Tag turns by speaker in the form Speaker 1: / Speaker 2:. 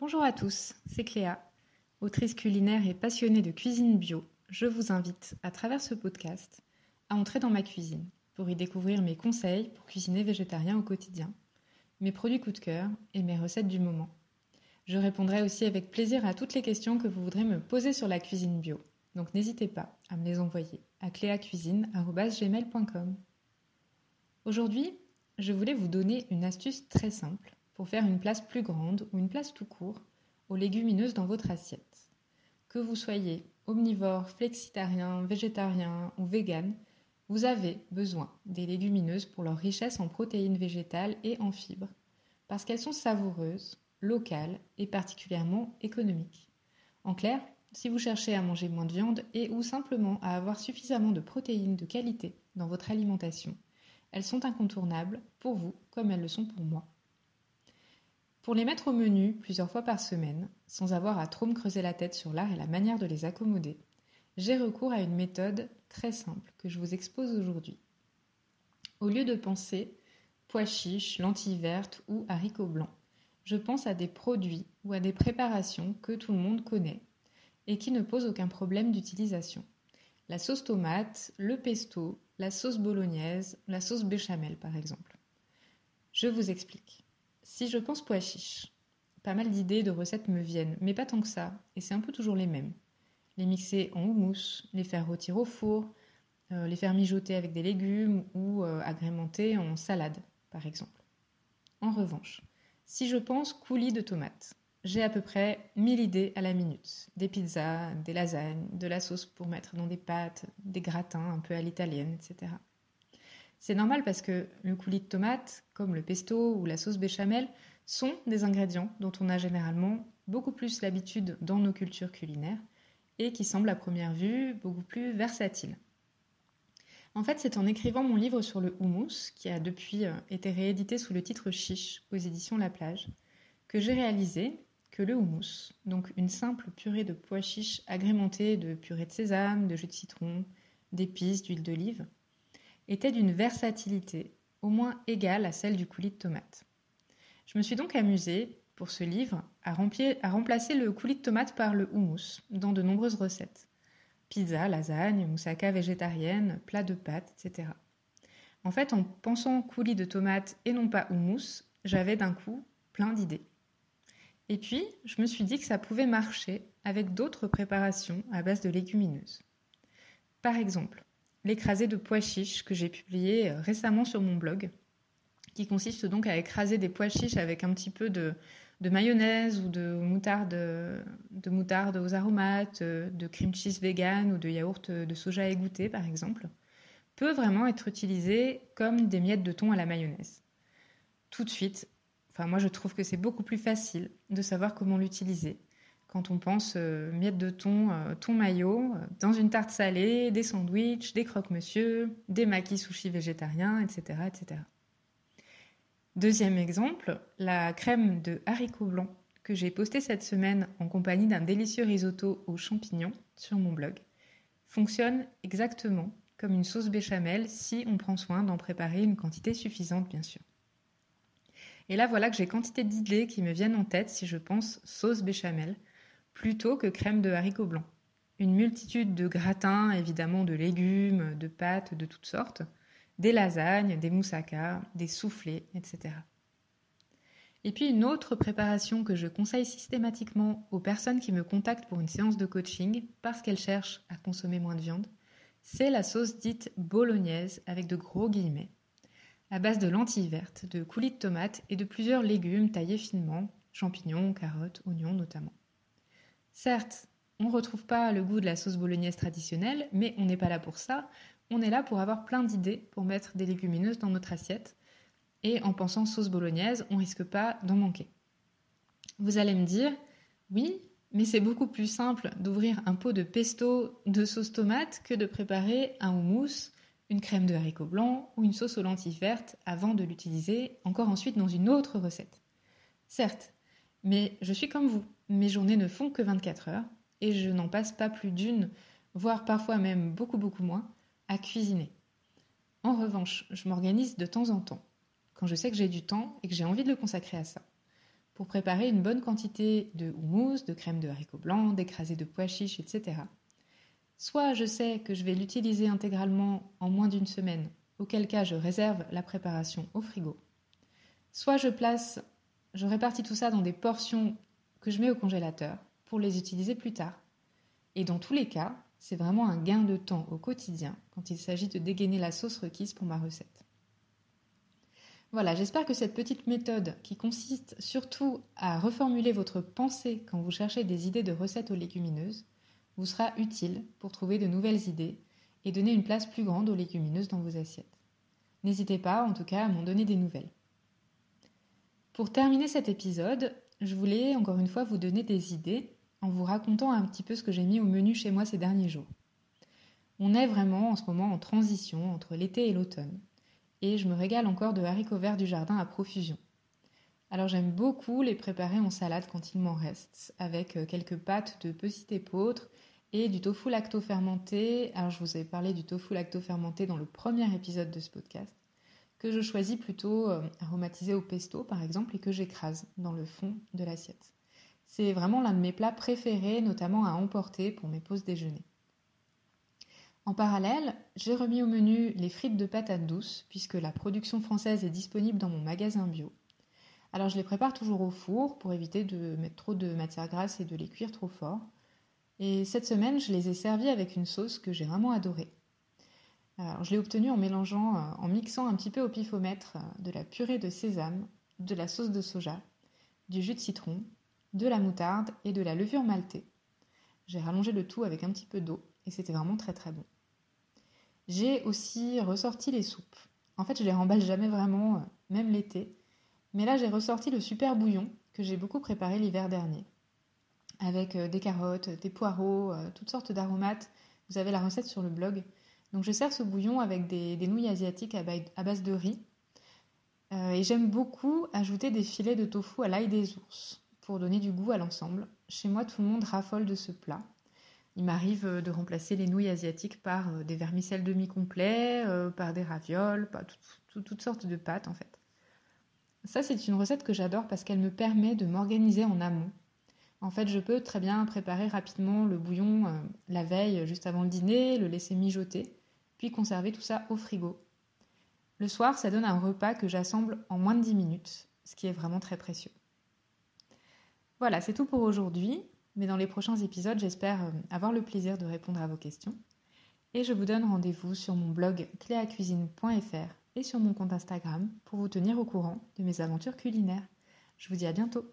Speaker 1: Bonjour à tous, c'est Cléa. Autrice culinaire et passionnée de cuisine bio, je vous invite, à travers ce podcast, à entrer dans ma cuisine pour y découvrir mes conseils pour cuisiner végétarien au quotidien, mes produits coup de cœur et mes recettes du moment. Je répondrai aussi avec plaisir à toutes les questions que vous voudrez me poser sur la cuisine bio. Donc n'hésitez pas à me les envoyer à cléacuisine.gmail.com. Aujourd'hui, je voulais vous donner une astuce très simple pour faire une place plus grande ou une place tout court aux légumineuses dans votre assiette. Que vous soyez omnivore, flexitarien, végétarien ou vegan, vous avez besoin des légumineuses pour leur richesse en protéines végétales et en fibres, parce qu'elles sont savoureuses, locales et particulièrement économiques. En clair, si vous cherchez à manger moins de viande et ou simplement à avoir suffisamment de protéines de qualité dans votre alimentation, elles sont incontournables pour vous comme elles le sont pour moi. Pour les mettre au menu plusieurs fois par semaine, sans avoir à trop me creuser la tête sur l'art et la manière de les accommoder, j'ai recours à une méthode très simple que je vous expose aujourd'hui. Au lieu de penser pois chiches, lentilles vertes ou haricots blancs, je pense à des produits ou à des préparations que tout le monde connaît et qui ne posent aucun problème d'utilisation. La sauce tomate, le pesto, la sauce bolognaise, la sauce béchamel par exemple. Je vous explique. Si je pense pois chiches, pas mal d'idées de recettes me viennent, mais pas tant que ça, et c'est un peu toujours les mêmes. Les mixer en houmous, les faire rôtir au four, euh, les faire mijoter avec des légumes ou euh, agrémenter en salade, par exemple. En revanche, si je pense coulis de tomates, j'ai à peu près 1000 idées à la minute. Des pizzas, des lasagnes, de la sauce pour mettre dans des pâtes, des gratins un peu à l'italienne, etc. C'est normal parce que le coulis de tomate, comme le pesto ou la sauce béchamel, sont des ingrédients dont on a généralement beaucoup plus l'habitude dans nos cultures culinaires et qui semblent à première vue beaucoup plus versatiles. En fait, c'est en écrivant mon livre sur le houmous, qui a depuis euh, été réédité sous le titre Chiche aux éditions La Plage, que j'ai réalisé que le houmous, donc une simple purée de pois chiches agrémentée de purée de sésame, de jus de citron, d'épices, d'huile d'olive, était d'une versatilité au moins égale à celle du coulis de tomate. Je me suis donc amusée, pour ce livre, à, remplacer le coulis de tomate par le houmous dans de nombreuses recettes. Pizza, lasagne, moussaka végétarienne, plat de pâtes, etc. En fait, en pensant coulis de tomate et non pas houmous, j'avais d'un coup plein d'idées. Et puis, je me suis dit que ça pouvait marcher avec d'autres préparations à base de légumineuses. Par exemple, l'écrasé de pois chiches que j'ai publié euh, récemment sur mon blog, qui consiste donc à écraser des pois chiches avec un petit peu de, mayonnaise ou de moutarde, de moutarde aux aromates, euh, de cream cheese vegan ou de yaourt de soja égoutté par exemple, peut vraiment être utilisé comme des miettes de thon à la mayonnaise. Tout de suite, Enfin, moi, je trouve que c'est beaucoup plus facile de savoir comment l'utiliser quand on pense euh, miettes de thon, euh, thon maillot, euh, dans une tarte salée, des sandwichs, des croque-monsieur, des maquis sushi végétariens, etc., etc. Deuxième exemple, la crème de haricots blancs que j'ai postée cette semaine en compagnie d'un délicieux risotto aux champignons sur mon blog fonctionne exactement comme une sauce béchamel si on prend soin d'en préparer une quantité suffisante, bien sûr. Et là, voilà que j'ai quantité d'idées qui me viennent en tête si je pense sauce béchamel, plutôt que crème de haricots blancs. Une multitude de gratins, évidemment de légumes, de pâtes de toutes sortes, des lasagnes, des moussaka, des soufflés, etc. Et puis une autre préparation que je conseille systématiquement aux personnes qui me contactent pour une séance de coaching parce qu'elles cherchent à consommer moins de viande, c'est la sauce dite bolognaise avec de gros guillemets à base de lentilles vertes, de coulis de tomates et de plusieurs légumes taillés finement, champignons, carottes, oignons notamment. Certes, on ne retrouve pas le goût de la sauce bolognaise traditionnelle, mais on n'est pas là pour ça. On est là pour avoir plein d'idées pour mettre des légumineuses dans notre assiette. Et en pensant sauce bolognaise, on risque pas d'en manquer. Vous allez me dire, oui, mais c'est beaucoup plus simple d'ouvrir un pot de pesto de sauce tomate que de préparer un houmous une crème de haricots blancs ou une sauce aux lentilles vertes avant de l'utiliser encore ensuite dans une autre recette. Certes, mais je suis comme vous, mes journées ne font que 24 heures et je n'en passe pas plus d'une, voire parfois même beaucoup beaucoup moins, à cuisiner. En revanche, je m'organise de temps en temps, quand je sais que j'ai du temps et que j'ai envie de le consacrer à ça, pour préparer une bonne quantité de houmous, de crème de haricots blancs, d'écrasé de pois chiches, etc. Soit je sais que je vais l'utiliser intégralement en moins d'une semaine, auquel cas je réserve la préparation au frigo. Soit je place, je répartis tout ça dans des portions que je mets au congélateur pour les utiliser plus tard. Et dans tous les cas, c'est vraiment un gain de temps au quotidien quand il s'agit de dégainer la sauce requise pour ma recette. Voilà, j'espère que cette petite méthode qui consiste surtout à reformuler votre pensée quand vous cherchez des idées de recettes aux légumineuses vous sera utile pour trouver de nouvelles idées et donner une place plus grande aux légumineuses dans vos assiettes. N'hésitez pas en tout cas à m'en donner des nouvelles. Pour terminer cet épisode, je voulais encore une fois vous donner des idées en vous racontant un petit peu ce que j'ai mis au menu chez moi ces derniers jours. On est vraiment en ce moment en transition entre l'été et l'automne, et je me régale encore de haricots verts du jardin à profusion. Alors j'aime beaucoup les préparer en salade quand il m'en reste, avec euh, quelques pâtes de petite épeautre et du tofu lacto-fermenté. Alors je vous avais parlé du tofu lacto-fermenté dans le premier épisode de ce podcast, que je choisis plutôt euh, aromatisé au pesto par exemple et que j'écrase dans le fond de l'assiette. C'est vraiment l'un de mes plats préférés, notamment à emporter pour mes pauses déjeuner. En parallèle, j'ai remis au menu les frites de patates douces, puisque la production française est disponible dans mon magasin bio. Alors je les prépare toujours au four pour éviter de mettre trop de matière grasse et de les cuire trop fort. Et cette semaine, je les ai servis avec une sauce que j'ai vraiment adorée. Je l'ai obtenue en mélangeant, euh, en mixant un petit peu au pifomètre euh, de la purée de sésame, de la sauce de soja, du jus de citron, de la moutarde et de la levure maltée. J'ai rallongé le tout avec un petit peu d'eau et c'était vraiment très très bon. J'ai aussi ressorti les soupes. En fait, je les remballe jamais vraiment, euh, même l'été. Mais là, j'ai ressorti le super bouillon que j'ai beaucoup préparé l'hiver dernier avec des carottes, des poireaux, toutes sortes d'aromates. Vous avez la recette sur le blog. Donc je sers ce bouillon avec des, nouilles asiatiques à base de riz. Euh, et j'aime beaucoup ajouter des filets de tofu à l'ail des ours pour donner du goût à l'ensemble. Chez moi, tout le monde raffole de ce plat. Il m'arrive de remplacer les nouilles asiatiques par des vermicelles demi-complets, par des ravioles, par toutes sortes de pâtes en fait. Ça, c'est une recette que j'adore parce qu'elle me permet de m'organiser en amont en fait, je peux très bien préparer rapidement le bouillon euh, la veille, juste avant le dîner, le laisser mijoter, puis conserver tout ça au frigo. Le soir, ça donne un repas que j'assemble en moins de 10 minutes, ce qui est vraiment très précieux. Voilà, c'est tout pour aujourd'hui, mais dans les prochains épisodes, j'espère euh, avoir le plaisir de répondre à vos questions. Et je vous donne rendez-vous sur mon blog cléacuisine.fr et sur mon compte Instagram pour vous tenir au courant de mes aventures culinaires. Je vous dis à bientôt